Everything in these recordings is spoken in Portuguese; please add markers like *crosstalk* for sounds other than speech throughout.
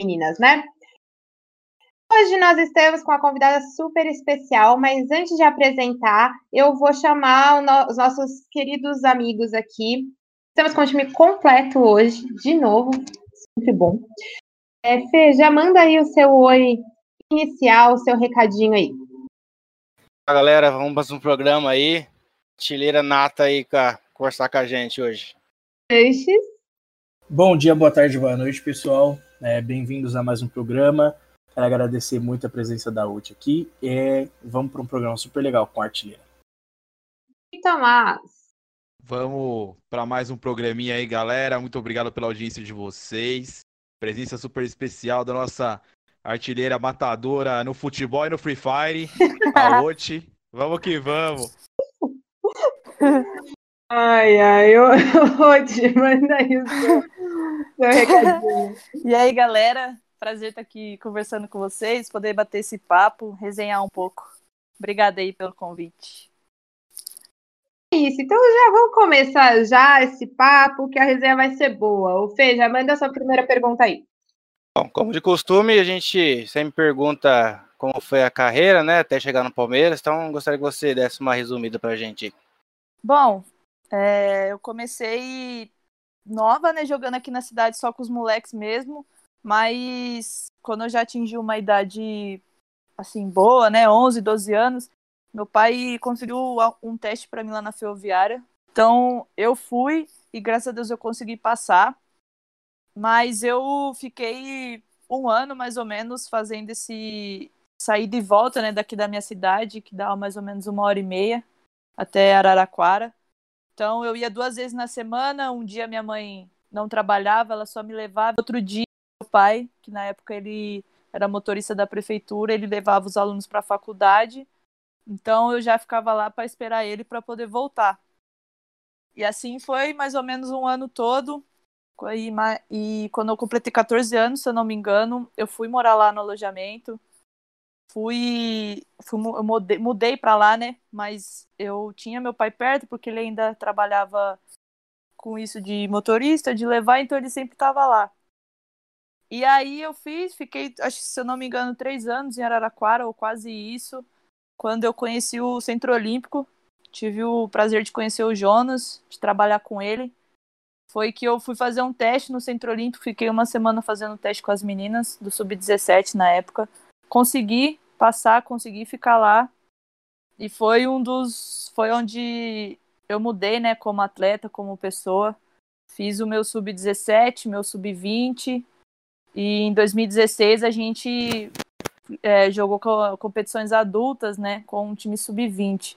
meninas, né? Hoje nós estamos com uma convidada super especial, mas antes de apresentar, eu vou chamar os nossos queridos amigos aqui. Estamos com o time completo hoje, de novo, sempre bom. É, Fê, já manda aí o seu oi inicial, o seu recadinho aí. Fala galera, vamos mais um programa aí. Chileira nata aí pra conversar com a gente hoje. Peixes. Bom dia, boa tarde, boa noite, pessoal. É, Bem-vindos a mais um programa. Quero agradecer muito a presença da UT aqui. E vamos para um programa super legal com a artilheira. E Tomás. Vamos para mais um programinha aí, galera. Muito obrigado pela audiência de vocês. Presença super especial da nossa artilheira matadora no futebol e no Free Fire, a *laughs* Oti. Vamos que vamos. Ai, ai, eu, *laughs* Oti, manda aí o seu, seu recadinho. *laughs* E aí, galera? Prazer estar aqui conversando com vocês, poder bater esse papo, resenhar um pouco. Obrigada aí pelo convite. Isso, então já vamos começar já esse papo, que a resenha vai ser boa. O Fê, já manda a sua primeira pergunta aí. Bom, como de costume, a gente sempre pergunta como foi a carreira, né, até chegar no Palmeiras. Então, gostaria que você desse uma resumida pra gente. Bom, é, eu comecei nova, né, jogando aqui na cidade só com os moleques mesmo, mas quando eu já atingi uma idade assim boa, né, 11, 12 anos, meu pai conseguiu um teste para mim lá na ferroviária. Então, eu fui e graças a Deus eu consegui passar. Mas eu fiquei um ano mais ou menos fazendo esse sair de volta, né, daqui da minha cidade, que dá mais ou menos uma hora e meia até Araraquara. Então eu ia duas vezes na semana. Um dia minha mãe não trabalhava, ela só me levava. Outro dia meu pai, que na época ele era motorista da prefeitura, ele levava os alunos para a faculdade. Então eu já ficava lá para esperar ele para poder voltar. E assim foi mais ou menos um ano todo. E, e quando eu completei 14 anos, se eu não me engano, eu fui morar lá no alojamento. Fui, fui mudei, mudei para lá, né? Mas eu tinha meu pai perto porque ele ainda trabalhava com isso de motorista, de levar, então ele sempre estava lá. E aí eu fiz, fiquei, acho se eu não me engano, três anos em Araraquara, ou quase isso, quando eu conheci o Centro Olímpico. Tive o prazer de conhecer o Jonas, de trabalhar com ele foi que eu fui fazer um teste no Centro Olímpico, fiquei uma semana fazendo teste com as meninas do Sub-17 na época. Consegui passar, consegui ficar lá. E foi um dos. Foi onde eu mudei, né, como atleta, como pessoa. Fiz o meu Sub-17, meu Sub-20. E em 2016 a gente é, jogou competições adultas, né, com um time Sub-20.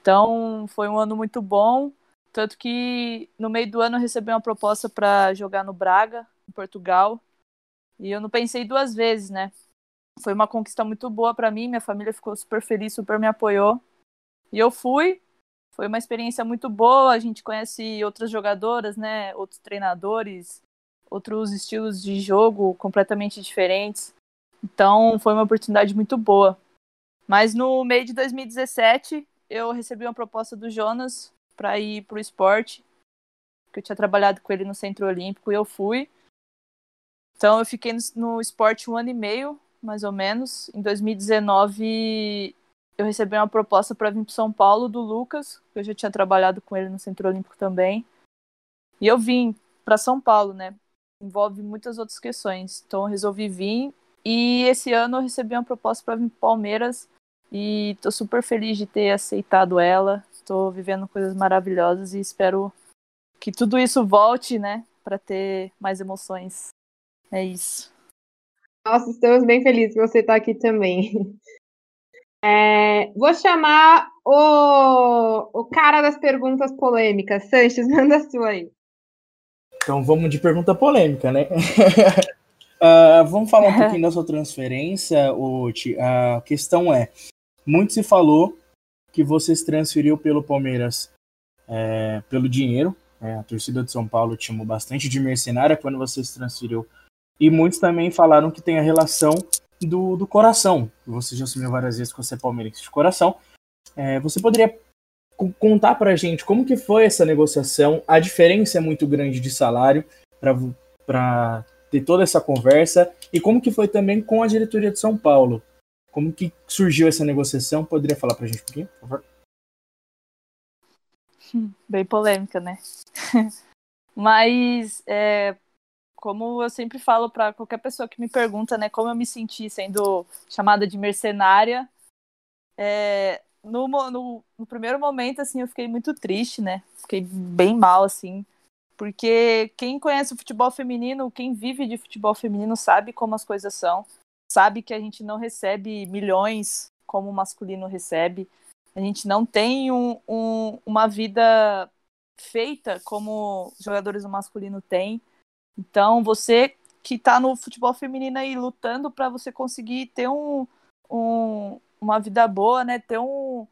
Então foi um ano muito bom. Tanto que no meio do ano eu recebi uma proposta para jogar no Braga, em Portugal. E eu não pensei duas vezes, né? Foi uma conquista muito boa para mim, minha família ficou super feliz, super me apoiou. E eu fui. Foi uma experiência muito boa, a gente conhece outras jogadoras, né? Outros treinadores, outros estilos de jogo completamente diferentes. Então, foi uma oportunidade muito boa. Mas no meio de 2017, eu recebi uma proposta do Jonas para ir para o esporte, que eu tinha trabalhado com ele no Centro Olímpico e eu fui. Então eu fiquei no, no esporte um ano e meio, mais ou menos. Em 2019 eu recebi uma proposta para vir para São Paulo do Lucas, que eu já tinha trabalhado com ele no Centro Olímpico também. E eu vim para São Paulo, né? Envolve muitas outras questões. Então eu resolvi vir e esse ano eu recebi uma proposta para vir para Palmeiras e tô super feliz de ter aceitado ela. Estou vivendo coisas maravilhosas e espero que tudo isso volte, né, para ter mais emoções. É isso. Nossa, estamos bem felizes que você está aqui também. *laughs* É, vou chamar o, o cara das perguntas polêmicas. Sanches, *laughs* manda a sua aí. Então vamos de pergunta polêmica, né? Uh, *laughs* vamos falar um pouquinho da sua transferência, Oti. A questão é: muito se falou que você se transferiu pelo Palmeiras é, pelo dinheiro. É, a torcida de São Paulo te chamou bastante de mercenária quando você se transferiu. E muitos também falaram que tem a relação do, do coração. Você já assumiu várias vezes que você é palmeirense de coração. É, você poderia contar para a gente como que foi essa negociação? A diferença é muito grande de salário para ter toda essa conversa e como que foi também com a diretoria de São Paulo. Como que surgiu essa negociação? Poderia falar para a gente um pouquinho, por favor? Bem polêmica, né? *laughs* Mas, é, como eu sempre falo para qualquer pessoa que me pergunta, né, como eu me senti sendo chamada de mercenária, é, no, no, no, primeiro momento, assim, eu fiquei muito triste, né? Fiquei bem mal, assim, porque quem conhece o futebol feminino, quem vive de futebol feminino, sabe como as coisas são, sabe que a gente não recebe milhões como o masculino recebe, a gente não tem um, um, uma vida feita como jogadores do masculino têm. Então, você que está no futebol feminino aí lutando para você conseguir ter um, um, uma vida boa, né? Ter um,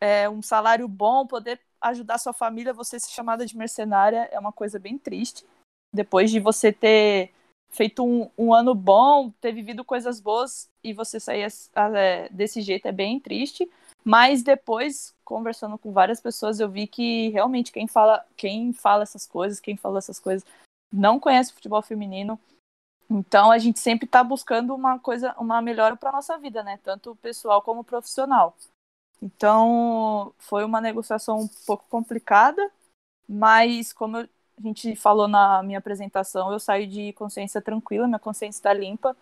é, um salário bom, poder ajudar sua família, você ser chamada de mercenária é uma coisa bem triste. Depois de você ter feito um, um ano bom, ter vivido coisas boas e você sair é, desse jeito é bem triste. Mas depois, conversando com várias pessoas, eu vi que realmente quem fala, quem fala essas coisas, quem falou essas coisas, não conhece futebol feminino, então a gente sempre está buscando uma coisa, uma melhora para nossa vida, né? Tanto pessoal como profissional. Então foi uma negociação um pouco complicada, mas como a gente falou na minha apresentação, eu saí de consciência tranquila, minha consciência está limpa.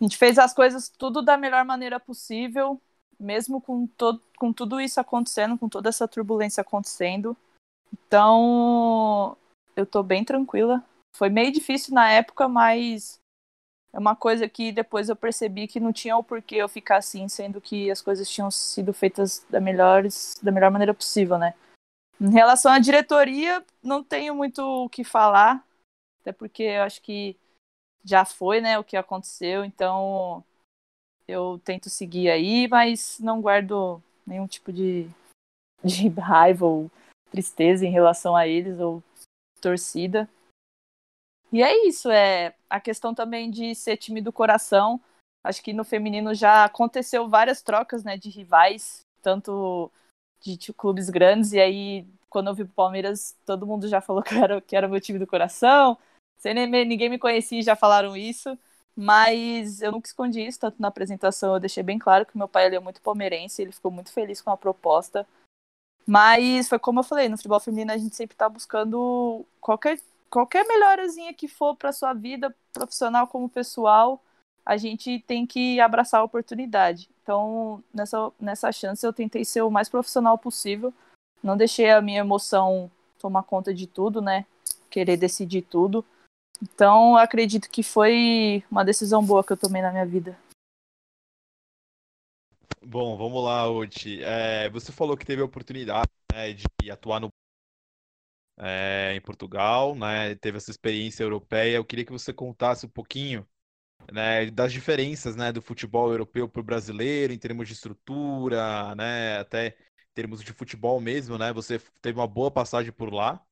A gente fez as coisas tudo da melhor maneira possível, mesmo com, todo, com tudo isso acontecendo, com toda essa turbulência acontecendo. Então, eu estou bem tranquila foi meio difícil na época, mas é uma coisa que depois eu percebi que não tinha o porquê eu ficar assim, sendo que as coisas tinham sido feitas da, melhores, da melhor maneira possível, né? Em relação à diretoria, não tenho muito o que falar, até porque eu acho que já foi, né, o que aconteceu, então eu tento seguir aí, mas não guardo nenhum tipo de, de raiva ou tristeza em relação a eles ou torcida. E é isso, é a questão também de ser time do coração. Acho que no feminino já aconteceu várias trocas, né, de rivais, tanto de, clubes grandes, e aí quando eu vi o Palmeiras, todo mundo já falou *laughs* que era, que era meu time do coração. Sem nem, ninguém me conhecia já falaram isso. Mas eu nunca escondi isso, tanto na apresentação eu deixei bem claro que meu pai ele é muito palmeirense, ele ficou muito feliz com a proposta. Mas foi como eu falei, no futebol feminino a gente sempre está buscando qualquer qualquer melhorazinha que for para sua vida profissional como pessoal, a gente tem que abraçar a oportunidade. Então, nessa, nessa chance, eu tentei ser o mais profissional possível. Não deixei a minha emoção tomar conta de tudo, né? Querer decidir tudo. Então, acredito que foi uma decisão boa que eu tomei na minha vida. Bom, vamos lá, Uti. É, você falou que teve a oportunidade né, de atuar no é, em Portugal, né? Teve essa experiência europeia. Eu queria que você contasse um pouquinho, né, das diferenças, né, do futebol europeu para o brasileiro em termos de estrutura, né, até em termos de futebol mesmo, né? Você teve uma boa passagem por lá.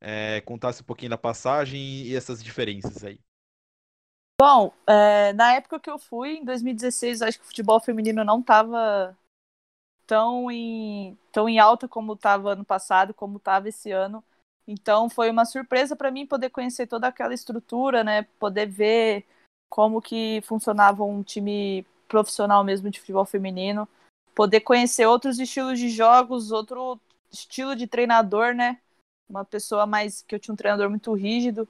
É, contasse um pouquinho da passagem e essas diferenças aí. Bom, é, na época que eu fui, em 2016, acho que o futebol feminino não estava tão em, tão em alta como estava ano passado, como estava esse ano. Então foi uma surpresa para mim poder conhecer toda aquela estrutura, né? Poder ver como que funcionava um time profissional mesmo de futebol feminino, poder conhecer outros estilos de jogos, outro estilo de treinador, né? Uma pessoa mais que eu tinha um treinador muito rígido.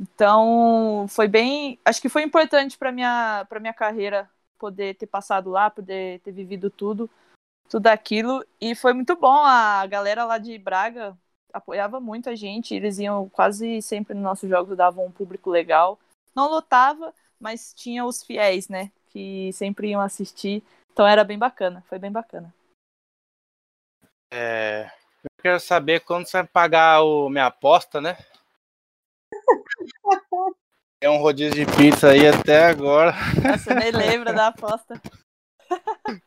Então, foi bem, acho que foi importante para minha para minha carreira poder ter passado lá, poder ter vivido tudo, tudo aquilo e foi muito bom a galera lá de Braga apoiava muito a gente, eles iam quase sempre nos nossos jogos, davam um público legal. Não lotava, mas tinha os fiéis, né? Que sempre iam assistir. Então era bem bacana, foi bem bacana. É, eu quero saber quando você vai pagar o minha aposta, né? É um rodízio de pizza aí até agora. Nossa, nem *laughs* lembra da aposta. *laughs*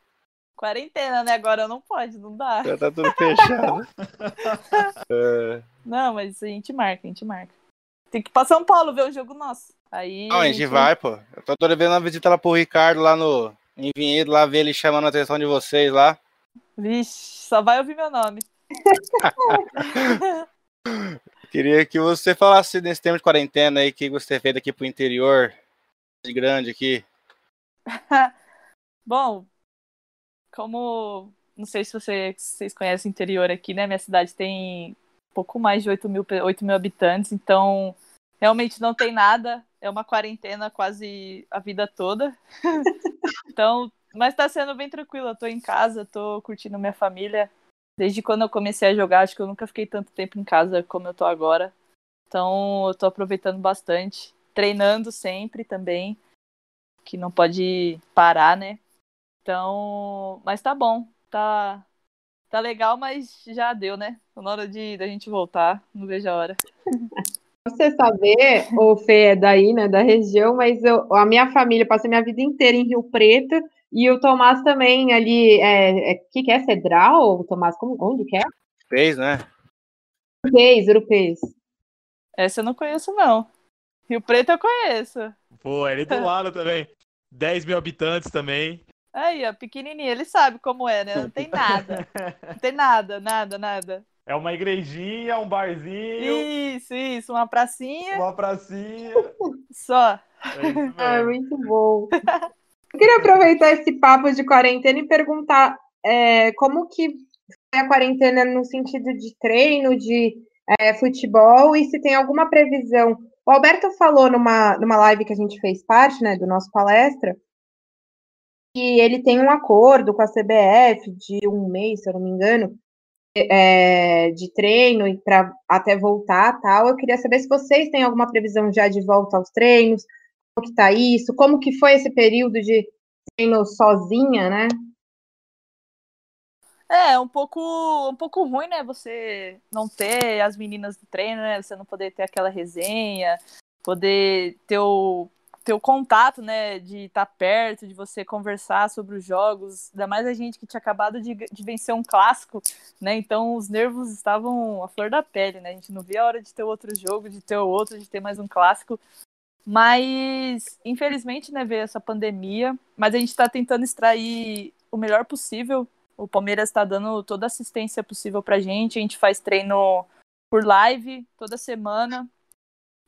Quarentena, né? Agora não pode, não dá. Já tá tudo fechado. *laughs* É, Não, mas a gente marca, a gente marca. Tem que ir pra São Paulo ver o jogo nosso. Aí. Não, a gente vai, pô. Eu tô vez uma visita lá pro Ricardo lá no em Vinhedo, lá ver ele chamando a atenção de vocês lá. Vixe, só vai ouvir meu nome. Queria que você falasse nesse tempo de quarentena aí, que você fez aqui pro interior, de grande aqui. *laughs* Bom, como. Não sei se você- vocês conhecem o interior aqui, né? Minha cidade tem pouco mais de 8 mil, pe- 8 mil habitantes, então realmente não tem nada. É uma quarentena quase a vida toda. *laughs* então, mas tá sendo bem tranquilo. Eu tô em casa, tô curtindo minha família. Desde quando eu comecei a jogar, acho que eu nunca fiquei tanto tempo em casa como eu tô agora. Então, eu tô aproveitando bastante. Treinando sempre também, que não pode parar, né? Então, mas tá bom, tá tá legal, mas já deu, né? Tá na hora de da gente voltar, não vejo a hora. Você saber, o Fê é daí, né, da região, mas eu, a minha família passei minha vida inteira em Rio Preto e o Tomás também ali, é, é, que que é, Cedral, o Tomás, como, onde que é? Fez, né? Urupês, Urupês. Essa eu não conheço não. Rio Preto eu conheço. Pô, ele do lado também. 10 mil habitantes também. Aí, ó, pequenininho, ele sabe como é, né? Não tem nada. Não tem nada, nada, nada. É uma igrejinha, um barzinho, Isso, isso, uma pracinha uma pracinha. só. É isso *laughs* mesmo. muito bom. Eu queria aproveitar esse papo de quarentena e perguntar é, como que foi a quarentena no sentido de treino, de é, futebol, e se tem alguma previsão. O Alberto falou numa, numa live que a gente fez parte, né, do nosso palestra, que ele tem um acordo com a CBF de um mês, se eu não me engano, é, de treino e para até voltar tal. Eu queria saber se vocês têm alguma previsão já de volta aos treinos, que tá isso, como que foi esse período de treino sozinha, né? É, um pouco, um pouco ruim, né? Você não ter as meninas do treino, né? Você não poder ter aquela resenha, poder ter o, ter o contato, né? De estar perto, de você conversar sobre os jogos. Ainda mais a gente que tinha acabado de, de vencer um clássico, né? Então os nervos estavam à flor da pele, né? A gente não via a hora de ter outro jogo, de ter outro, de ter mais um clássico. Mas, infelizmente, né, veio essa pandemia. Mas a gente está tentando extrair o melhor possível o Palmeiras está dando toda a assistência possível pra gente. A gente faz treino por live toda semana.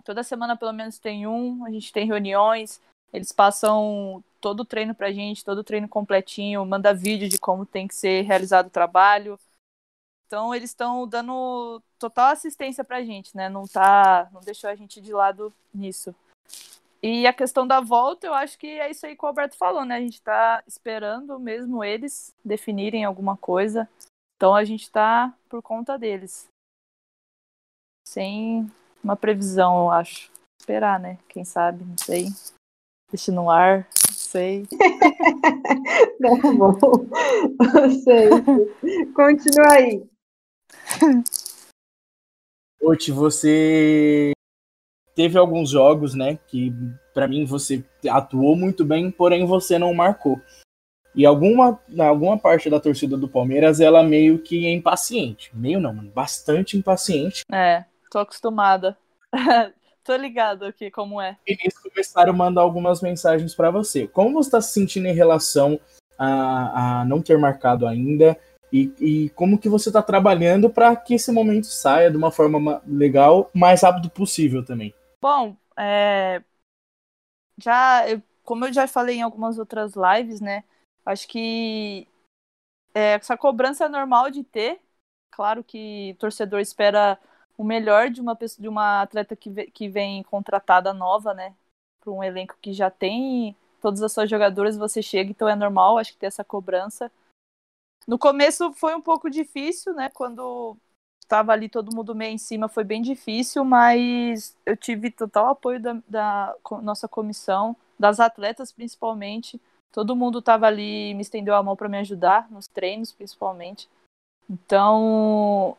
Toda semana, pelo menos, tem um. A gente tem reuniões. Eles passam todo o treino pra gente, todo o treino completinho, manda vídeo de como tem que ser realizado o trabalho. Então, eles estão dando total assistência pra gente, né? Não tá, não deixou a gente de lado nisso. E a questão da volta, eu acho que é isso aí que o Alberto falou, né? A gente tá esperando mesmo eles definirem alguma coisa. Então a gente tá por conta deles. Sem uma previsão, eu acho. Esperar, né? Quem sabe, não sei. Deixa no ar, não sei. *laughs* Tá bom. Eu sei. Continua aí. Oti, você teve alguns jogos, né, que pra mim você atuou muito bem, porém você não marcou. E alguma, alguma parte da torcida do Palmeiras, ela meio que é impaciente. Meio não, mano, bastante impaciente. É, tô acostumada. *laughs* tô ligado aqui como é. E eles começaram a mandar algumas mensagens pra você. Como você tá se sentindo em relação a, a não ter marcado ainda? E, e como que você tá trabalhando para que esse momento saia de uma forma ma- legal, mais rápido possível também? Bom, é, já, como eu já falei em algumas outras lives, né? Acho que é, essa cobrança é normal de ter. Claro que o torcedor espera o melhor de uma pessoa, de uma atleta que, ve- que vem contratada nova, né? Para um elenco que já tem todas as suas jogadoras, você chega, então é normal, acho que ter essa cobrança. No começo foi um pouco difícil, né? Quando estava ali todo mundo meio em cima, foi bem difícil, mas eu tive total apoio da, da nossa comissão, das atletas principalmente. Todo mundo estava ali, me estendeu a mão para me ajudar, nos treinos principalmente. Então,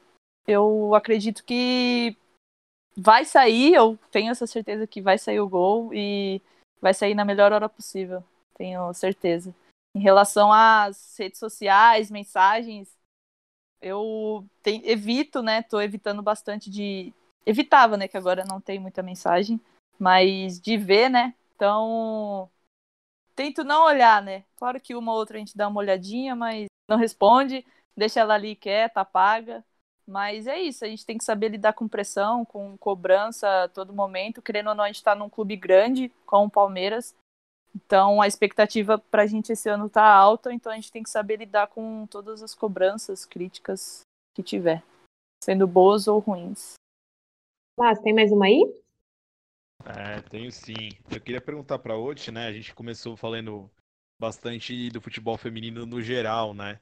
eu acredito que vai sair, eu tenho essa certeza que vai sair o gol e vai sair na melhor hora possível, tenho certeza. Em relação às redes sociais, mensagens, eu tem, evito, né? Tô evitando bastante de. Evitava, né? Que agora não tem muita mensagem, mas de ver, né? Então, tento não olhar, né? Claro que uma ou outra a gente dá uma olhadinha, mas não responde, deixa ela ali quieta, apaga. Mas é isso, a gente tem que saber lidar com pressão, com cobrança a todo momento. Querendo ou não, a gente está num clube grande, como o Palmeiras. Então a expectativa para a gente esse ano tá alta, então a gente tem que saber lidar com todas as cobranças, críticas que tiver, sendo boas ou ruins. Mas tem mais uma aí? É, tenho sim. Eu queria perguntar para a Oti, né? A gente começou falando bastante do futebol feminino no geral, né?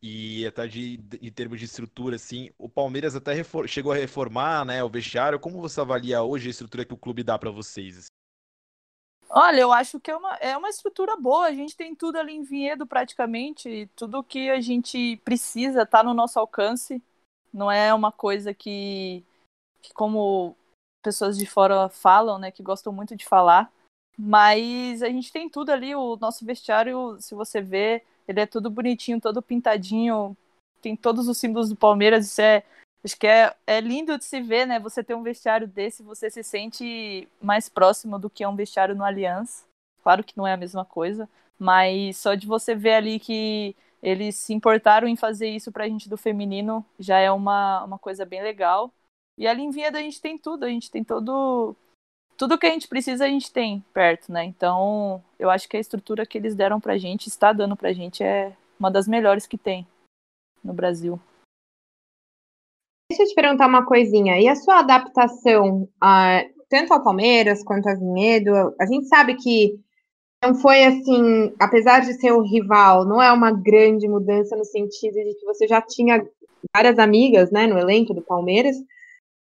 E até de, em termos de estrutura, assim, o Palmeiras até chegou a reformar, né, o vestiário. Como você avalia hoje a estrutura que o clube dá para vocês? Olha, eu acho que é uma, é uma estrutura boa. A gente tem tudo ali em Vinhedo praticamente. Tudo que a gente precisa tá no nosso alcance. Não é uma coisa que, que como pessoas de fora falam, né, que gostam muito de falar. Mas a gente tem tudo ali. O nosso vestiário, se você vê, ele é tudo bonitinho, todo pintadinho. Tem todos os símbolos do Palmeiras. Isso é, acho que é, é lindo de se ver, né? Você ter um vestiário desse, você se sente mais próximo do que é um vestiário no Allianz. Claro que não é a mesma coisa, mas só de você ver ali que eles se importaram em fazer isso pra gente do feminino já é uma, uma coisa bem legal. E ali em Vinhedo a gente tem tudo, a gente tem todo. Tudo que a gente precisa a gente tem perto, né? Então, eu acho que a estrutura que eles deram pra gente, está dando pra gente, é uma das melhores que tem no Brasil. Deixa eu te perguntar uma coisinha. E a sua adaptação a, tanto ao Palmeiras quanto a Vinhedo? A gente sabe que não foi assim, apesar de ser o rival, não é uma grande mudança no sentido de que você já tinha várias amigas, né, no elenco do Palmeiras.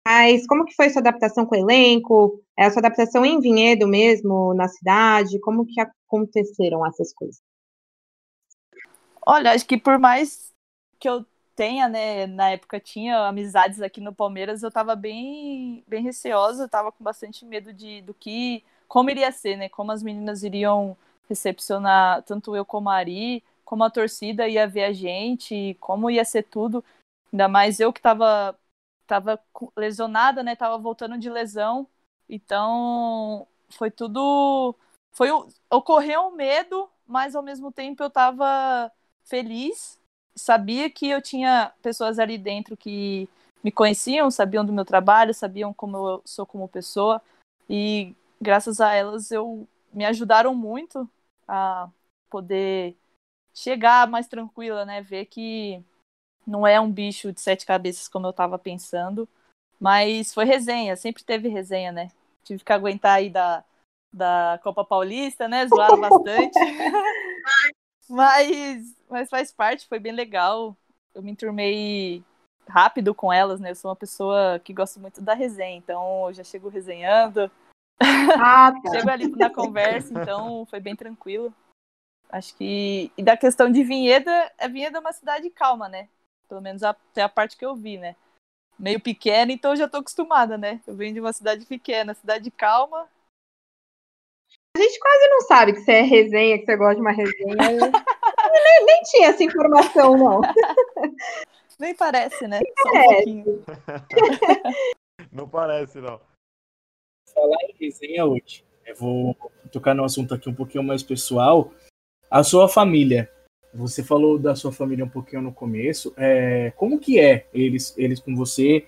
Mas como que foi sua adaptação com o elenco? É, a sua adaptação em Vinhedo mesmo, na cidade? Como que aconteceram essas coisas? Olha, acho que por mais que eu tenha, né, na época tinha amizades aqui no Palmeiras, eu tava bem, bem receosa, tava com bastante medo de do que, como iria ser, né, como as meninas iriam recepcionar tanto eu como a Ari, como a torcida ia ver a gente, como ia ser tudo, ainda mais eu que tava, tava lesionada, né, tava voltando de lesão, então foi tudo, foi ocorreu um medo, mas ao mesmo tempo eu tava feliz sabia que eu tinha pessoas ali dentro que me conheciam, sabiam do meu trabalho, sabiam como eu sou como pessoa e graças a elas eu me ajudaram muito a poder chegar mais tranquila, né, ver que não é um bicho de sete cabeças como eu estava pensando, mas foi resenha, sempre teve resenha, né? Tive que aguentar aí da, da Copa Paulista, né? Zoaram bastante. *laughs* Mas, mas faz parte, foi bem legal. Eu me enturmei rápido com elas, né? Eu sou uma pessoa que gosta muito da resenha, então eu já chego resenhando. Ah, *laughs* tá. chego ali na conversa, então foi bem tranquilo. Acho que. E da questão de Vinheda, a Vinheda é uma cidade calma, né? Pelo menos até a parte que eu vi, né? Meio pequena, então eu já tô acostumada, né? Eu venho de uma cidade pequena, cidade calma, a gente quase não sabe que você é resenha, que você gosta de uma resenha. *laughs* nem, nem, tinha essa informação, não. *laughs* Nem parece, né? Só um. *laughs* Não parece, não. Falar em resenha hoje, eu vou tocar no assunto aqui um pouquinho mais pessoal. A sua família. Você falou da sua família um pouquinho no começo. É, como que é eles, eles com você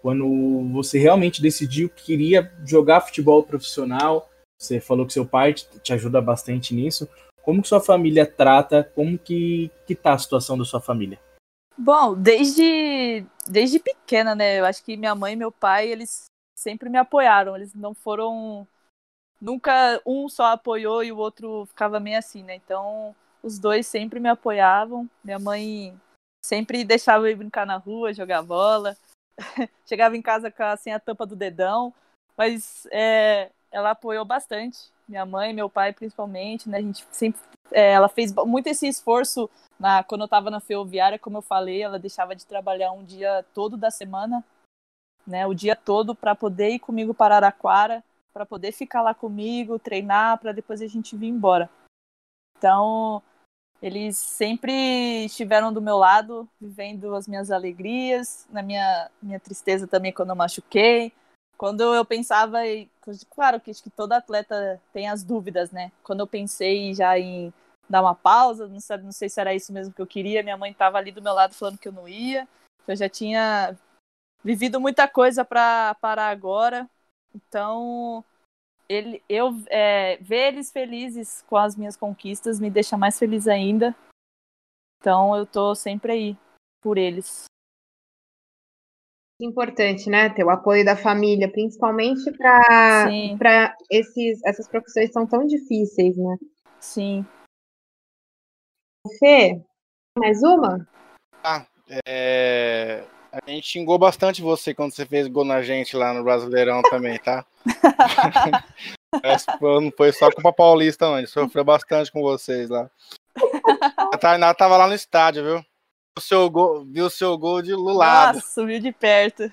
quando você realmente decidiu que queria jogar futebol profissional? Você falou que seu pai te ajuda bastante nisso. Como que sua família trata? Como que, que tá a situação da sua família? Bom, desde, desde pequena, né? Eu acho que minha mãe e meu pai, eles sempre me apoiaram. Eles não foram... Nunca um só apoiou e o outro ficava meio assim, né? Então, os dois sempre me apoiavam. Minha mãe sempre deixava eu brincar na rua, jogar bola. *laughs* Chegava em casa sem a tampa do dedão. Mas é, ela apoiou bastante, minha mãe, meu pai principalmente, né? A gente sempre, é, ela fez muito esse esforço na quando eu estava na ferroviária, como eu falei, ela deixava de trabalhar um dia todo da semana né, o dia todo para poder ir comigo para Araraquara, para poder ficar lá comigo, treinar, para depois a gente vir embora. Então, eles sempre estiveram do meu lado, vivendo as minhas alegrias, na minha, minha tristeza também quando eu machuquei. Quando eu pensava, claro que acho que todo atleta tem as dúvidas, né? Quando eu pensei já em dar uma pausa, não, não sei se era isso mesmo que eu queria, minha mãe estava ali do meu lado falando que eu não ia, eu já tinha vivido muita coisa para parar agora. Então, ele, eu é, ver eles felizes com as minhas conquistas me deixa mais feliz ainda. Então, eu tô sempre aí por eles. Importante, né? Ter o apoio da família, principalmente para esses essas profissões são tão difíceis, né? Sim. Fê, mais uma? Ah, é... A gente xingou bastante você quando você fez gol na gente lá no Brasileirão também, tá? *laughs* não foi só com a Paulista, não. A gente sofreu bastante com vocês lá. A Tainá tava lá no estádio, viu? O seu gol, viu o seu gol de lado. Nossa, subiu de perto.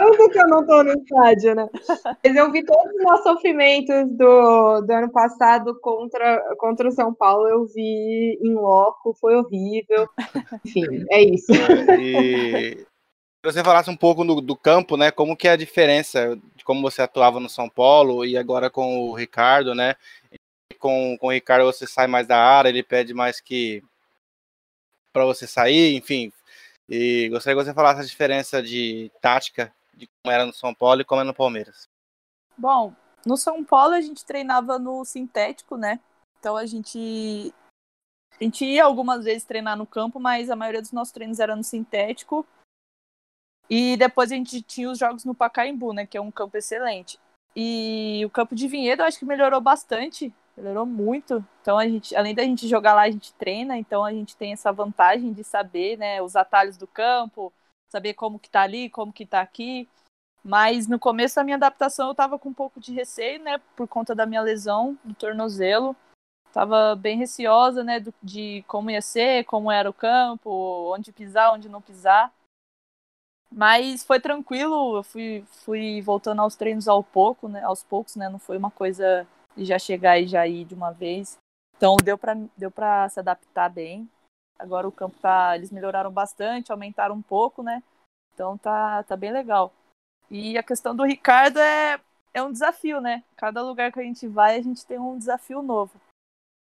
Tanto que eu não tô no estádio, né? *laughs* Mas eu vi todos os meus sofrimentos do, do ano passado contra, contra o São Paulo, eu vi em loco, foi horrível. *laughs* Enfim, é isso. E você falasse um pouco do, do, campo, né? Como que é a diferença de como você atuava no São Paulo e agora com o Ricardo, né? Com, com o Ricardo você sai mais da área, ele pede mais que para você sair, enfim. E gostaria que você falasse a diferença de tática de como era no São Paulo e como é no Palmeiras? Bom, no São Paulo a gente treinava no sintético, né? Então a gente a gente ia algumas vezes treinar no campo, mas a maioria dos nossos treinos era no sintético. E depois a gente tinha os jogos no Pacaembu, né, que é um campo excelente. E o campo de Vinhedo eu acho que melhorou bastante, melhorou muito. Então a gente, além da gente jogar lá, a gente treina, então a gente tem essa vantagem de saber, né, os atalhos do campo, saber como que tá ali, como que tá aqui. Mas no começo da minha adaptação eu tava com um pouco de receio, né, por conta da minha lesão no tornozelo. Tava bem receosa, né, do, de como ia ser, como era o campo, onde pisar, onde não pisar. Mas foi tranquilo, eu fui, fui voltando aos treinos ao pouco, né, aos poucos, né, não foi uma coisa de já chegar e já ir de uma vez. Então deu para deu para se adaptar bem. Agora o campo tá, eles melhoraram bastante, aumentaram um pouco, né? Então tá, tá bem legal. E a questão do Ricardo é, é um desafio, né? Cada lugar que a gente vai, a gente tem um desafio novo.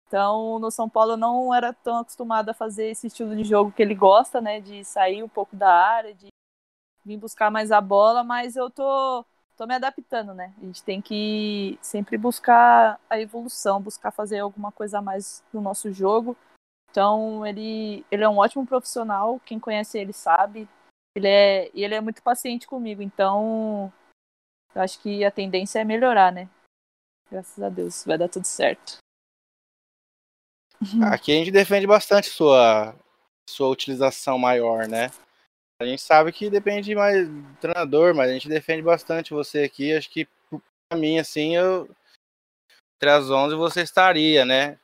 Então, no São Paulo eu não era tão acostumada a fazer esse estilo de jogo que ele gosta, né? De sair um pouco da área, de vir buscar mais a bola, mas eu tô, tô me adaptando, né? A gente tem que sempre buscar a evolução, buscar fazer alguma coisa a mais no nosso jogo. Então, ele, ele é um ótimo profissional, quem conhece ele sabe. Ele é, ele é muito paciente comigo, então eu acho que a tendência é melhorar, né? Graças a Deus, vai dar tudo certo. Aqui a gente defende bastante sua, sua utilização maior, né? A gente sabe que depende mais do treinador, mas a gente defende bastante você aqui. Acho que pra mim, assim, eu. Entre as 11 você estaria, né?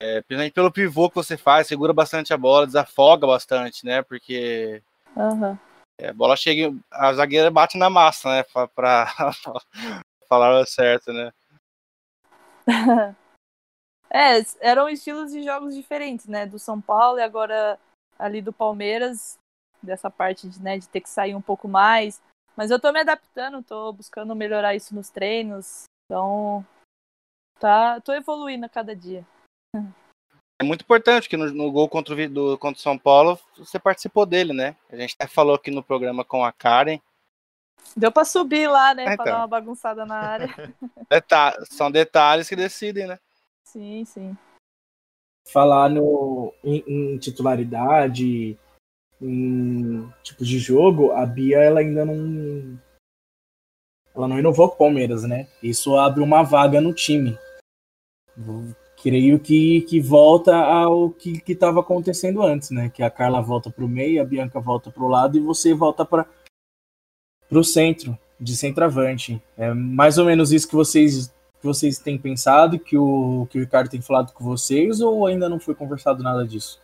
É, principalmente pelo pivô que você faz, segura bastante a bola, desafoga bastante, né? Porque uhum. é, a bola chega, a zagueira bate na massa, né? Pra, pra *laughs* falar certo, né? *laughs* é, eram estilos de jogos diferentes, né? Do São Paulo e agora ali do Palmeiras, dessa parte de, né, de ter que sair um pouco mais. Mas eu tô me adaptando, tô buscando melhorar isso nos treinos. Então, tá, tô evoluindo a cada dia. É muito importante que no, no gol contra o, do, contra o São Paulo você participou dele, né? A gente até falou aqui no programa com a Karen. Deu para subir lá, né? É, então. Pra dar uma bagunçada na área. *laughs* Deta são detalhes que decidem, né? Sim, sim. Falar no, em, em titularidade, em tipo de jogo, a Bia ela ainda não. Ela não inovou com o Palmeiras, né? Isso abre uma vaga no time creio que, que volta ao que estava acontecendo antes, né? Que a Carla volta para o meio, a Bianca volta para o lado e você volta para o centro, de centroavante. É mais ou menos isso que vocês, que vocês têm pensado, que o, que o Ricardo tem falado com vocês, ou ainda não foi conversado nada disso?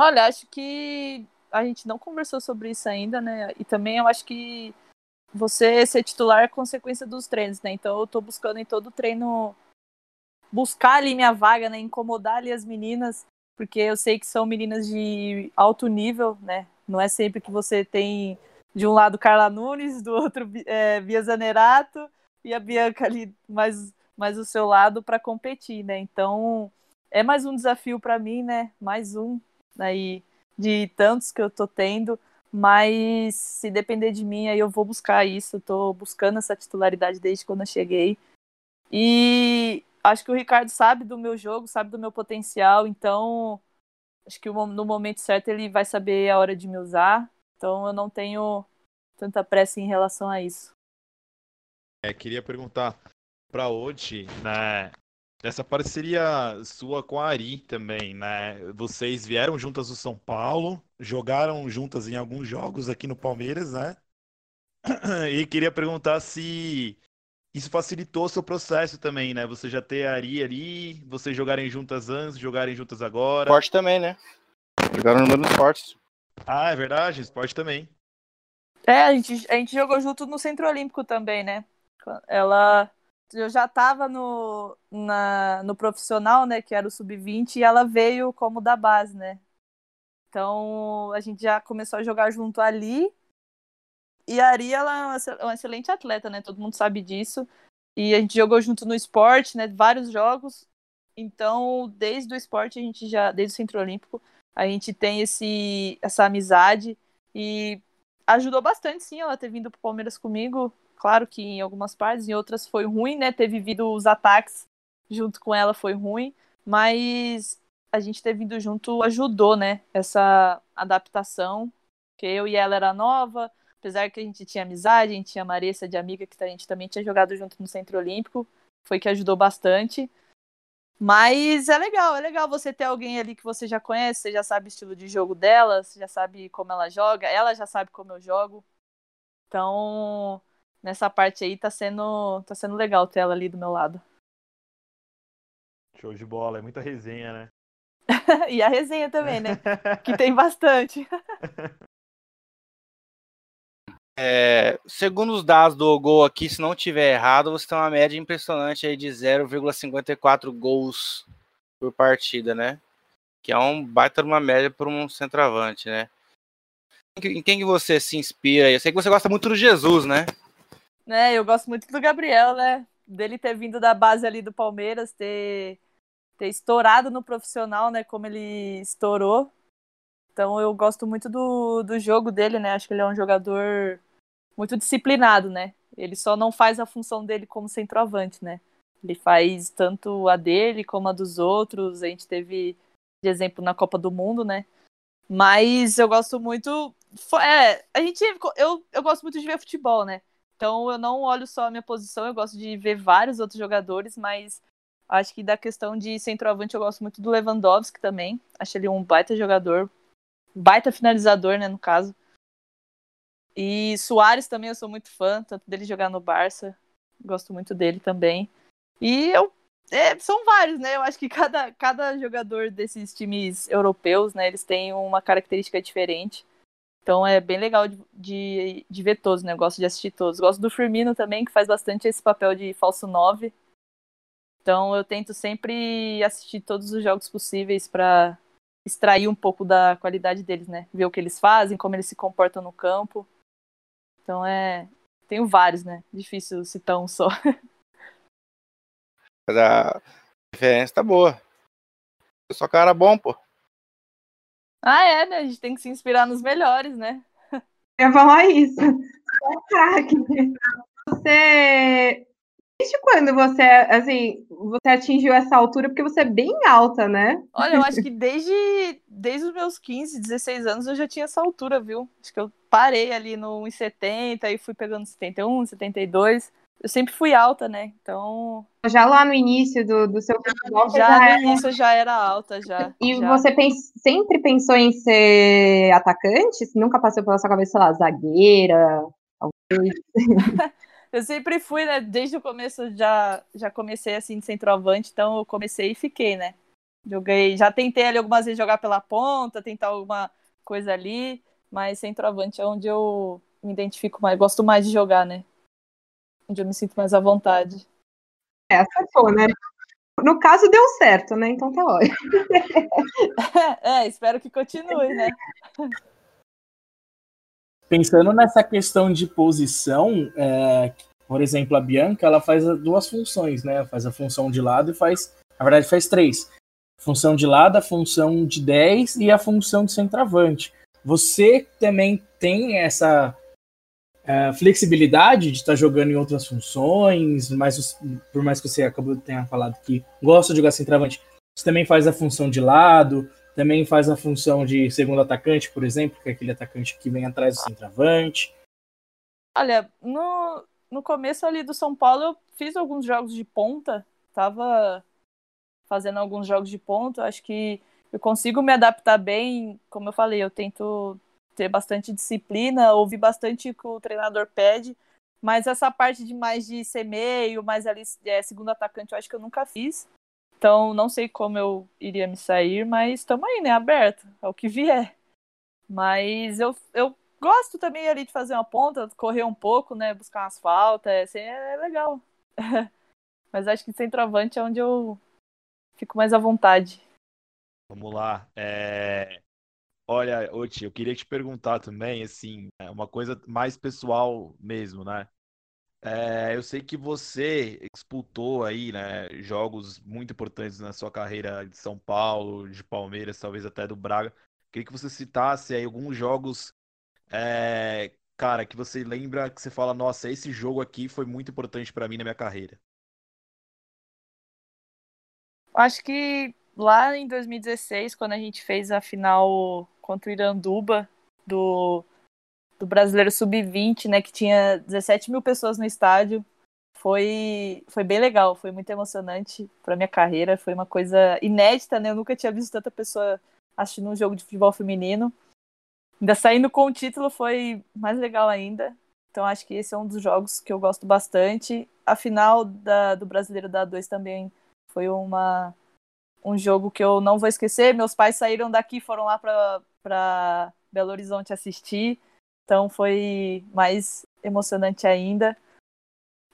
Olha, acho que a gente não conversou sobre isso ainda, né? E também eu acho que você ser titular é consequência dos treinos, né? Então eu tô buscando em todo treino buscar ali minha vaga, né? Incomodar ali as meninas, porque eu sei que são meninas de alto nível, né? Não é sempre que você tem de um lado Carla Nunes, do outro é, Bia Zanerato e a Bianca ali mais, mais o seu lado para competir, né? Então é mais um desafio para mim, né? Mais um aí de tantos que eu tô tendo, mas se depender de mim, aí eu vou buscar isso. Eu tô buscando essa titularidade desde quando eu cheguei. E acho que o Ricardo sabe do meu jogo, sabe do meu potencial, então acho que no momento certo ele vai saber a hora de me usar. Então eu não tenho tanta pressa em relação a isso. É, queria perguntar para Oti, né? Essa parceria sua com a Ari também, né? Vocês vieram juntas do São Paulo, jogaram juntas em alguns jogos aqui no Palmeiras, né? *clears throat* E queria perguntar se isso facilitou o seu processo também, né? Você já ter a Ari ali, vocês jogarem juntas antes, jogarem juntas agora. Esporte também, né? Jogaram no mesmo esporte. Ah, é verdade, esporte também. É, a gente, a gente jogou junto no Centro Olímpico também, né? Ela eu já estava no, no profissional, né, que era o sub-20, e ela veio como da base, né? Então a gente já começou a jogar junto ali. E a Ari, ela é uma excelente atleta, né? Todo mundo sabe disso. E a gente jogou junto no esporte, né? Vários jogos. Então, desde o esporte, a gente já, desde o Centro Olímpico, a gente tem esse, essa amizade. E ajudou bastante, sim, ela ter vindo pro Palmeiras comigo. Claro que em algumas partes, em outras foi ruim, né? Ter vivido os ataques junto com ela foi ruim, mas a gente ter vindo junto ajudou, né? Essa adaptação, que eu e ela era nova, apesar que a gente tinha amizade, a gente tinha a Marissa de amiga, que a gente também tinha jogado junto no Centro Olímpico, foi que ajudou bastante. Mas é legal, é legal você ter alguém ali que você já conhece, você já sabe o estilo de jogo dela, você já sabe como ela joga, ela já sabe como eu jogo. Então, nessa parte aí tá sendo, tá sendo legal ter ela ali do meu lado. Show de bola, é muita resenha, né? *laughs* e a resenha também, né? que tem bastante. *laughs* É, segundo os dados do Gol aqui, se não tiver errado, você tem uma média impressionante aí de 0,54 gols por partida, né? Que é um baita uma média para um centroavante, né? Em quem que você se inspira? Eu sei que você gosta muito do Jesus, né? Né? Eu gosto muito do Gabriel, né? Dele ter vindo da base ali do Palmeiras, ter, ter estourado no profissional, né? Como ele estourou. Então eu gosto muito do, do jogo dele, né? Acho que ele é um jogador muito disciplinado, né? Ele só não faz a função dele como centroavante, né? Ele faz tanto a dele como a dos outros. A gente teve de exemplo na Copa do Mundo, né? Mas eu gosto muito. É, a gente. Eu, eu gosto muito de ver futebol, né? Então eu não olho só a minha posição, eu gosto de ver vários outros jogadores, mas acho que da questão de centroavante eu gosto muito do Lewandowski também. Acho ele um baita jogador, baita finalizador, né, no caso. E Soares também eu sou muito fã, tanto dele jogar no Barça, gosto muito dele também. E eu é, são vários, né? Eu acho que cada, cada jogador desses times europeus, né, eles têm uma característica diferente. Então é bem legal de, de, de, ver todos, né? Eu gosto de assistir todos. Gosto do Firmino também, que faz bastante esse papel de falso 9. Então eu tento sempre assistir todos os jogos possíveis para extrair um pouco da qualidade deles, né? Ver o que eles fazem, como eles se comportam no campo. Então é. Tenho vários, né? Difícil citar um só. *laughs* A diferença tá boa. Só cara bom, pô. Ah, é, né? A gente tem que se inspirar nos melhores, né? Eu ia falar isso. É craque. Você. Desde quando você, assim, você atingiu essa altura? Porque você é bem alta, né? Olha, eu acho que desde, desde os meus 15, 16 anos eu já tinha essa altura, viu? Acho que eu parei ali no 1,70 e fui pegando 71, 72 eu sempre fui alta, né? Então. Já lá no início do, do seu futebol. Já, já no era... início já era alta, já. E já. você pens... sempre pensou em ser atacante? Você nunca passou pela sua cabeça, sei lá, zagueira? *laughs* eu sempre fui, né? Desde o começo já, já comecei assim de centroavante, então eu comecei e fiquei, né? Joguei, já tentei ali algumas vezes jogar pela ponta, tentar alguma coisa ali, mas centroavante é onde eu me identifico mais, gosto mais de jogar, né? Onde eu me sinto mais à vontade. É, acertou, né? No caso, deu certo, né? Então tá ótimo. *laughs* é, espero que continue, né? Pensando nessa questão de posição, é, por exemplo, a Bianca, ela faz duas funções, né? Faz a função de lado e faz, na verdade, faz três. Função de lado, a função de 10 e a função de centroavante. Você também tem essa é, flexibilidade de estar tá jogando em outras funções, mas por mais que você acabou ter falado que gosta de jogar centroavante, você também faz a função de lado, também faz a função de segundo atacante, por exemplo, que é aquele atacante que vem atrás do centroavante. Olha, no, no começo ali do São Paulo eu fiz alguns jogos de ponta, tava fazendo alguns jogos de ponta, acho que eu consigo me adaptar bem, como eu falei, eu tento ter bastante disciplina, ouvir bastante o que o treinador pede, mas essa parte de mais de ser meio, mais ali é, segundo atacante, eu acho que eu nunca fiz. Então, não sei como eu iria me sair, mas estamos aí, né? Aberto, ao que vier. Mas eu, eu gosto também ali de fazer uma ponta, correr um pouco, né? Buscar umas faltas, assim, é legal. *laughs* mas acho que centroavante é onde eu fico mais à vontade. Vamos lá. É... Olha, Oti, eu queria te perguntar também, assim, é uma coisa mais pessoal mesmo, né? É, eu sei que você disputou aí, né, jogos muito importantes na sua carreira de São Paulo, de Palmeiras, talvez até do Braga. Queria que você citasse aí alguns jogos, é, cara, que você lembra que você fala, nossa, esse jogo aqui foi muito importante para mim na minha carreira. Acho que lá em 2016, quando a gente fez a final contra o Iranduba do, do Brasileiro Sub-20, né, que tinha 17 mil pessoas no estádio. Foi, foi bem legal, foi muito emocionante para minha carreira, foi uma coisa inédita, né? Eu nunca tinha visto tanta pessoa assistindo um jogo de futebol feminino. Ainda saindo com o título foi mais legal ainda. Então acho que esse é um dos jogos que eu gosto bastante. A final da, do Brasileiro da 2 também foi uma, um jogo que eu não vou esquecer. Meus pais saíram daqui, foram lá para Belo Horizonte assistir. Então foi mais emocionante ainda.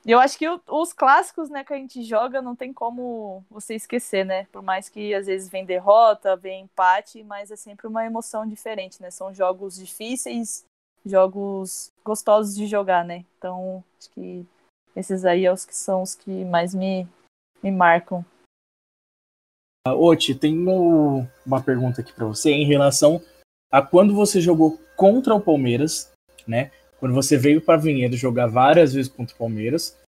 E eu acho que o, os clássicos, né, que a gente joga, não tem como você esquecer, né? Por mais que às vezes vem derrota, vem empate, mas é sempre uma emoção diferente, né? São jogos difíceis, jogos gostosos de jogar, né? Então, acho que esses aí é são os que mais me, me marcam. Oti, tenho uma pergunta aqui para você em relação a quando você jogou contra o Palmeiras, né? Quando você veio para Vinhedo jogar várias vezes contra o Palmeiras,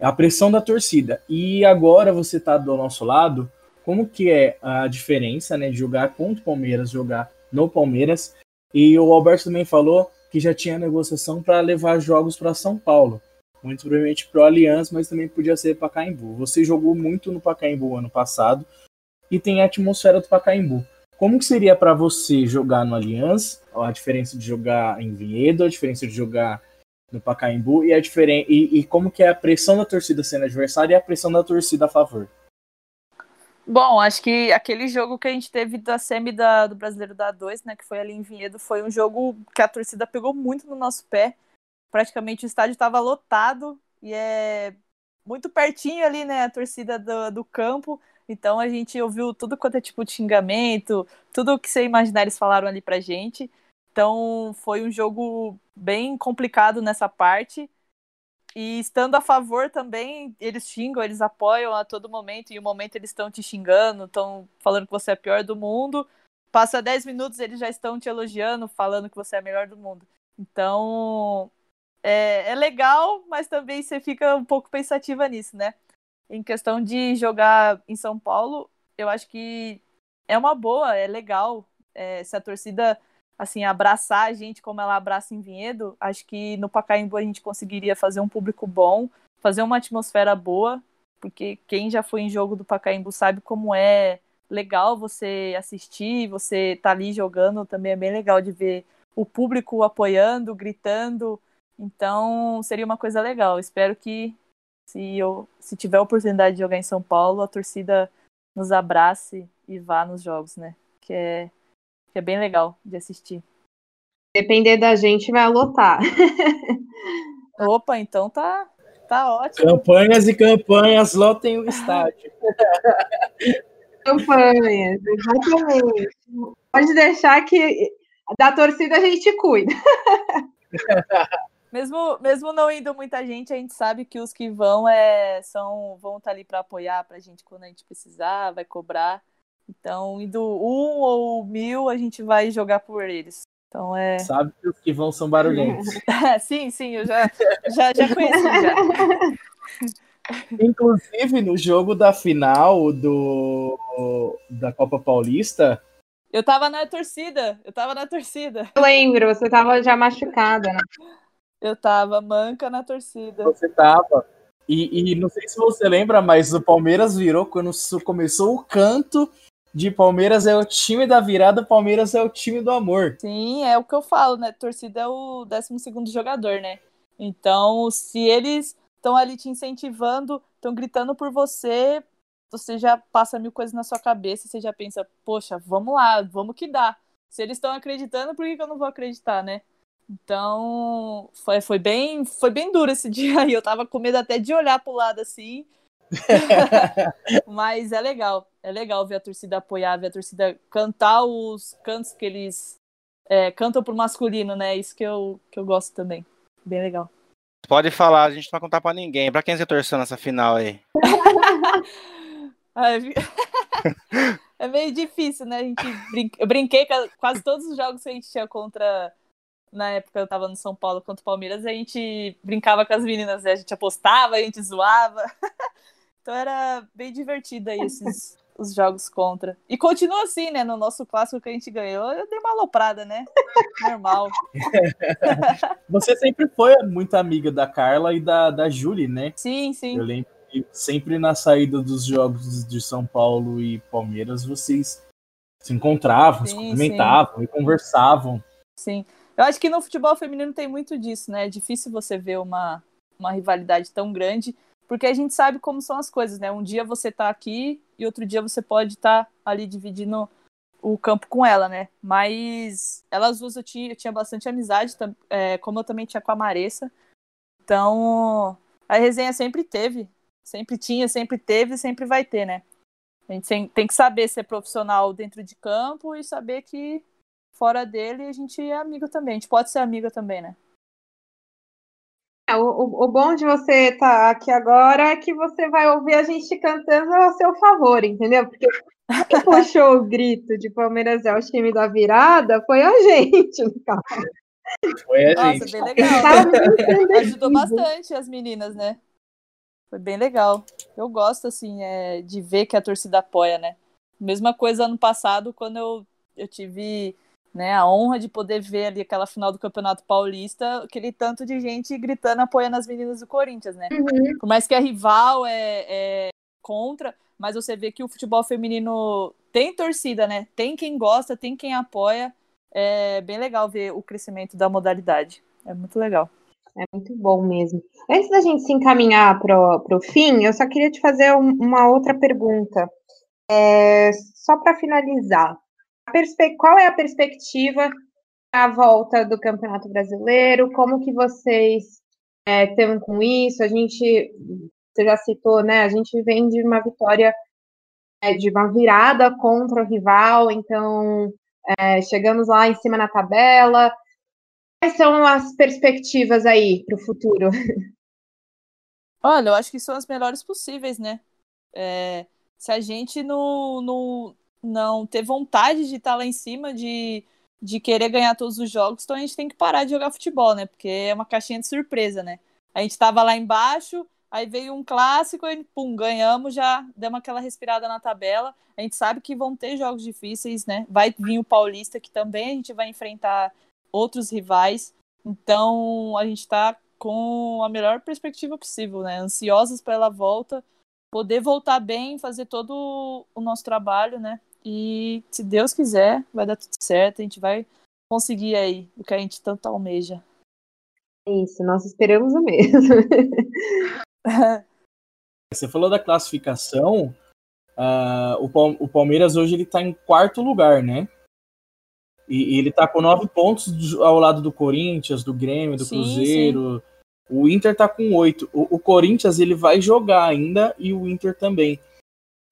a pressão da torcida. E agora você está do nosso lado, como que é a diferença, né, de jogar contra o Palmeiras, jogar no Palmeiras? E o Alberto também falou que já tinha negociação para levar jogos para São Paulo, muito provavelmente para o Allianz, mas também podia ser Pacaembu. Você jogou muito no Pacaembu ano passado e tem a atmosfera do Pacaembu. Como que seria para você jogar no Allianz? A diferença de jogar em Vinhedo, a diferença de jogar no Pacaembu e a diferença e, e, como que é a pressão da torcida sendo adversária e a pressão da torcida a favor? Bom, acho que aquele jogo que a gente teve da semi da, do Brasileiro da 2, né, que foi ali em Vinhedo, foi um jogo que a torcida pegou muito no nosso pé. Praticamente o estádio estava lotado e é muito pertinho ali, né, a torcida do, do campo. Então a gente ouviu tudo quanto é tipo de xingamento, tudo o que você imaginar eles falaram ali pra gente. Então foi um jogo bem complicado nessa parte. E estando a favor também, eles xingam, eles apoiam a todo momento, e o momento eles estão te xingando, estão falando que você é a pior do mundo. Passa 10 minutos, eles já estão te elogiando, falando que você é a melhor do mundo. Então, é, é legal, mas também você fica um pouco pensativa nisso, né? Em questão de jogar em São Paulo, eu acho que é uma boa, é legal. É, se a torcida assim abraçar a gente como ela abraça em Vinhedo, acho que no Pacaembu a gente conseguiria fazer um público bom, fazer uma atmosfera boa, porque quem já foi em jogo do Pacaembu sabe como é legal você assistir, você tá ali jogando, também é bem legal de ver o público apoiando, gritando. Então, seria uma coisa legal. Espero que se eu se tiver a oportunidade de jogar em São Paulo, a torcida nos abrace e vá nos jogos, né? Que é, que é bem legal de assistir. Depender da gente, vai lotar. *laughs* Opa, então tá, tá ótimo. Campanhas e campanhas, lotem o estádio. *laughs* Campanhas, exatamente. Pode deixar que da torcida a gente cuida. *laughs* Mesmo, mesmo não indo muita gente, a gente sabe que os que vão é, são, vão estar tá ali para apoiar para a gente quando a gente precisar, vai cobrar. Então, indo um ou mil, a gente vai jogar por eles. Então é. Sabe que os que vão são barulhentos. *laughs* sim, sim, eu já, já, já conheci já. Inclusive, no jogo da final do, da Copa Paulista. Eu tava na torcida, eu tava na torcida. Eu lembro, você tava já machucada, né? Eu tava manca na torcida. Você tava. E, e, não sei se você lembra, mas o Palmeiras virou quando começou o canto de Palmeiras é o time da virada, Palmeiras é o time do amor. Sim, é o que eu falo, né? Torcida é o 12 jogador, né? Então, se eles estão ali te incentivando, estão gritando por você, você já passa mil coisas na sua cabeça, você já pensa, poxa, vamos lá, vamos que dá. Se eles estão acreditando, por que, que eu não vou acreditar, né? Então, foi, foi, bem, foi bem duro esse *laughs* dia aí. Eu tava com medo até de olhar pro lado assim. *laughs* Mas é legal, é legal ver a torcida apoiar, ver a torcida cantar os cantos que eles é, cantam pro masculino, né? Isso que eu, que eu gosto também. Bem legal. Pode falar, a gente não vai contar pra ninguém. Pra quem você torceu nessa final aí? *laughs* é meio difícil, né? A gente brin... Eu brinquei com quase todos os jogos que a gente tinha contra na época eu tava no São Paulo contra o Palmeiras, a gente brincava com as meninas, né? a gente apostava, a gente zoava. *laughs* então era bem divertido aí esses *laughs* os jogos contra. E continua assim, né? No nosso clássico que a gente ganhou, eu dei uma aloprada, né? *laughs* Normal. Você sempre foi muito amiga da Carla e da, da Julie, né? Sim, sim. Eu lembro que sempre na saída dos jogos de São Paulo e Palmeiras, vocês se encontravam, sim, se cumprimentavam sim. e conversavam. Sim. Eu acho que no futebol feminino tem muito disso, né? É difícil você ver uma, uma rivalidade tão grande, porque a gente sabe como são as coisas, né? Um dia você tá aqui e outro dia você pode estar tá ali dividindo o campo com ela, né? Mas elas duas eu tinha, eu tinha bastante amizade, é, como eu também tinha com a Maressa. Então, a resenha sempre teve. Sempre tinha, sempre teve, sempre vai ter, né? A gente tem que saber ser profissional dentro de campo e saber que fora dele, a gente é amigo também. A gente pode ser amiga também, né? É, o, o, bom de você estar tá aqui agora é que você vai ouvir a gente cantando a seu favor, entendeu? Porque quem *laughs* puxou o grito de Palmeiras é o time da virada foi a gente, *laughs* no caso. Foi a Nossa, gente. bem legal. Ajudou bastante as meninas, né? Foi bem legal. Eu gosto, assim, é, de ver que a torcida apoia, né? Mesma coisa ano passado, quando eu, eu tive né, a honra de poder ver ali aquela final do Campeonato Paulista, aquele tanto de gente gritando apoiando as meninas do Corinthians, né? Uhum. Por mais que a rival é, é, contra, mas você vê que o futebol feminino tem torcida, né? Tem quem gosta, tem quem apoia. É bem legal ver o crescimento da modalidade. É muito legal. É muito bom mesmo. Antes da gente se encaminhar para o fim, eu só queria te fazer um, uma outra pergunta. É, só para finalizar, qual é a perspectiva à volta do Campeonato Brasileiro? Como que vocês é, estão com isso? A gente, você já citou, né? A gente vem de uma vitória, é, de uma virada contra o rival, então é, chegamos lá em cima na tabela. Quais são as perspectivas aí para o futuro? *laughs* Olha, eu acho que são as melhores possíveis, né? É, se a gente não, não, não ter vontade de estar tá lá em cima, de, de querer ganhar todos os jogos, então a gente tem que parar de jogar futebol, né? Porque é uma caixinha de surpresa, né? A gente estava lá embaixo, aí veio um clássico e pum, ganhamos, já demos aquela respirada na tabela. A gente sabe que vão ter jogos difíceis, né? Vai vir o Paulista, que também a gente vai enfrentar outros rivais. Então a gente está com a melhor perspectiva possível, né? Ansiosos pela volta, poder voltar bem, fazer todo o nosso trabalho, né? E se Deus quiser, vai dar tudo certo, a gente vai conseguir aí o que a gente tanto almeja. É isso, nós esperamos o mesmo. *laughs* Você falou da classificação, uh, o, Palmeiras hoje ele tá em quarto lugar, né? E, e ele tá com nove pontos ao lado do Corinthians, do Grêmio, do sim, Cruzeiro. Sim. O Inter tá com oito. O, o, Corinthians ele vai jogar ainda e o Inter também.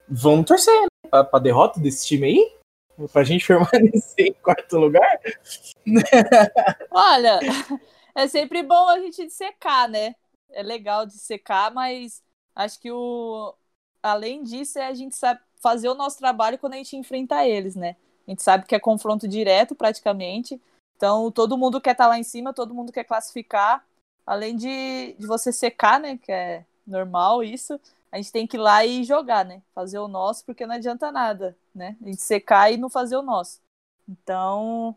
Vamos torcer, né? Pra, pra derrota desse time aí? Pra gente permanecer em quarto lugar? *laughs* Olha, é sempre bom a gente secar, né? É legal de secar, mas acho que o além disso é a gente sabe fazer o nosso trabalho quando a gente enfrenta eles, né? A gente sabe que é confronto direto praticamente. Então todo mundo quer estar tá lá em cima, todo mundo quer classificar. Além de, de você secar, né? Que é normal isso. A gente tem que ir lá e jogar, né? Fazer o nosso, porque não adianta nada, né? A gente secar e não fazer o nosso. Então,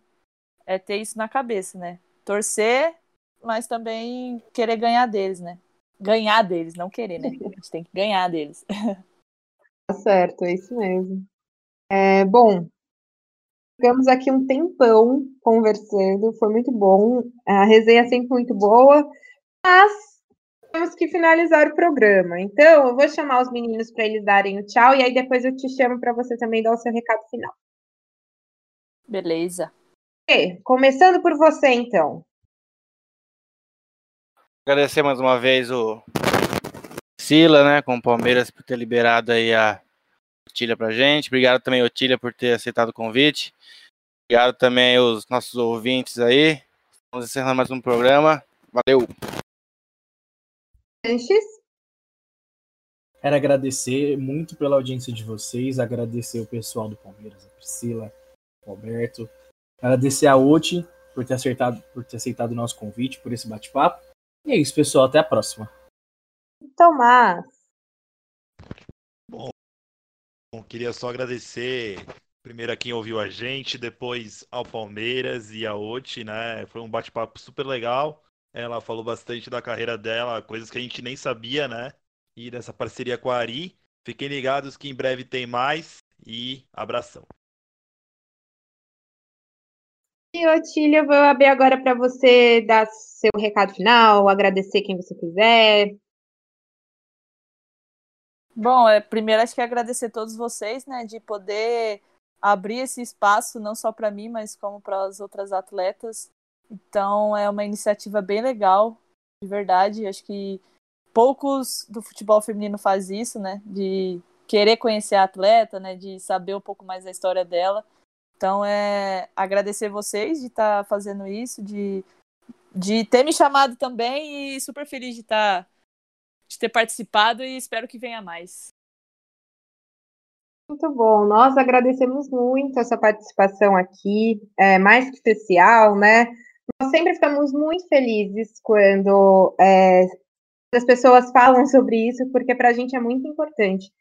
é ter isso na cabeça, né? Torcer, mas também querer ganhar deles, né? Ganhar deles, não querer, né? A gente tem que ganhar deles. *laughs* Tá certo, é isso mesmo. É, bom, ficamos aqui um tempão conversando, foi muito bom. A resenha é sempre muito boa, mas temos que finalizar o programa. Então, eu vou chamar os meninos para eles darem o tchau e aí depois eu te chamo para você também dar o seu recado final. Beleza. E, começando por você, então. Agradecer mais uma vez o Sila, né, com o Palmeiras por ter liberado aí a Otília pra gente. Obrigado também, Otília, por ter aceitado o convite. Obrigado também aos nossos ouvintes aí. Vamos encerrando mais um programa. Valeu! Quero agradecer muito pela audiência de vocês, agradecer o pessoal do Palmeiras, a Priscila, o Roberto, agradecer a Oti por ter, acertado, por ter aceitado o nosso convite, por esse bate-papo. E é isso, pessoal. Até a próxima. Tomás. Bom, bom, queria só agradecer primeiro a quem ouviu a gente, depois ao Palmeiras e a Oti, né? Foi um bate-papo super legal. Ela falou bastante da carreira dela, coisas que a gente nem sabia, né? E dessa parceria com a Ari. Fiquem ligados que em breve tem mais e abração. E Otília, eu vou abrir agora para você dar seu recado final, agradecer quem você quiser. Bom, é, primeiro acho que agradecer a todos vocês, né, de poder abrir esse espaço não só para mim, mas como para as outras atletas. Então é uma iniciativa bem legal, de verdade. Acho que poucos do futebol feminino faz isso, né, de querer conhecer a atleta, né, de saber um pouco mais da história dela. Então, é agradecer vocês de estar tá fazendo isso, de, de ter me chamado também e super feliz de estar tá, de ter participado e espero que venha mais. Muito bom, nós agradecemos muito essa participação aqui, é mais que especial, né? Nós sempre ficamos muito felizes quando é, as pessoas falam *laughs* sobre isso, porque para a gente é muito importante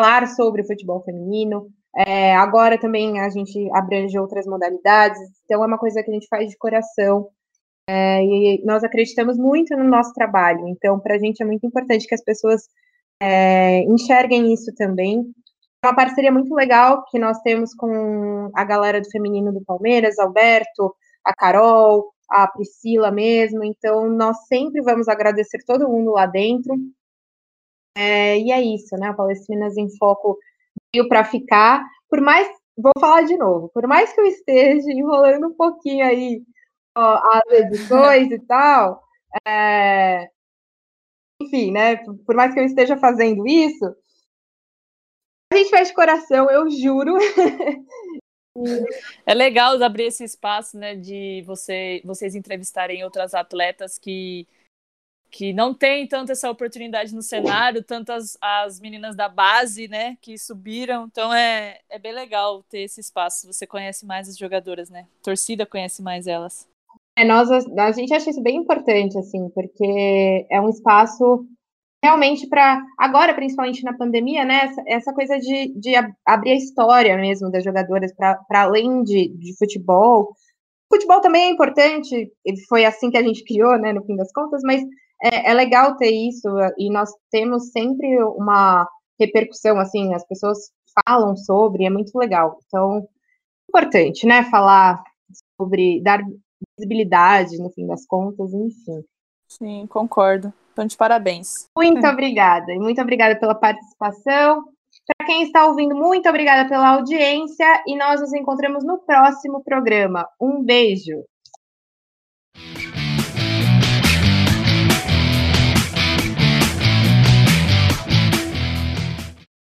falar sobre o futebol feminino, é, agora também a gente abrange outras modalidades, então é uma coisa que a gente faz de coração. É, e nós acreditamos muito no nosso trabalho, então para a gente é muito importante que as pessoas é, enxerguem isso também. É uma parceria muito legal que nós temos com a galera do feminino do Palmeiras, Alberto, a Carol, a Priscila mesmo, então nós sempre vamos agradecer todo mundo lá dentro. É, e é isso, né? Palestrinas em Foco veio para ficar. Por mais, vou falar de novo, por mais que eu esteja enrolando um pouquinho aí ó, as edições e tal, é... enfim, né? Por mais que eu esteja fazendo isso, a gente faz de coração, eu juro. *laughs* É legal abrir esse espaço, né, de você, vocês entrevistarem outras atletas que que não tem tanto essa oportunidade no cenário, tantas as meninas da base, né, que subiram. Então é, é bem legal ter esse espaço. Você conhece mais as jogadoras, né? A torcida conhece mais elas. É, nós, a gente acha isso bem importante, assim, porque é um espaço realmente para agora, principalmente na pandemia, né? Essa, essa coisa de, de, abrir a história mesmo das jogadoras para além de, de futebol. Futebol também é importante, foi assim que a gente criou, né, no fim das contas, mas é, é legal ter isso e nós temos sempre uma repercussão, assim, as pessoas falam sobre, é muito legal. Então, importante, né, falar sobre, dar visibilidade, no fim das contas, enfim. Sim, concordo. Então, de parabéns. Muito obrigada, e muito obrigada pela participação. Para quem está ouvindo, muito obrigada pela audiência e nós nos encontramos no próximo programa. Um beijo.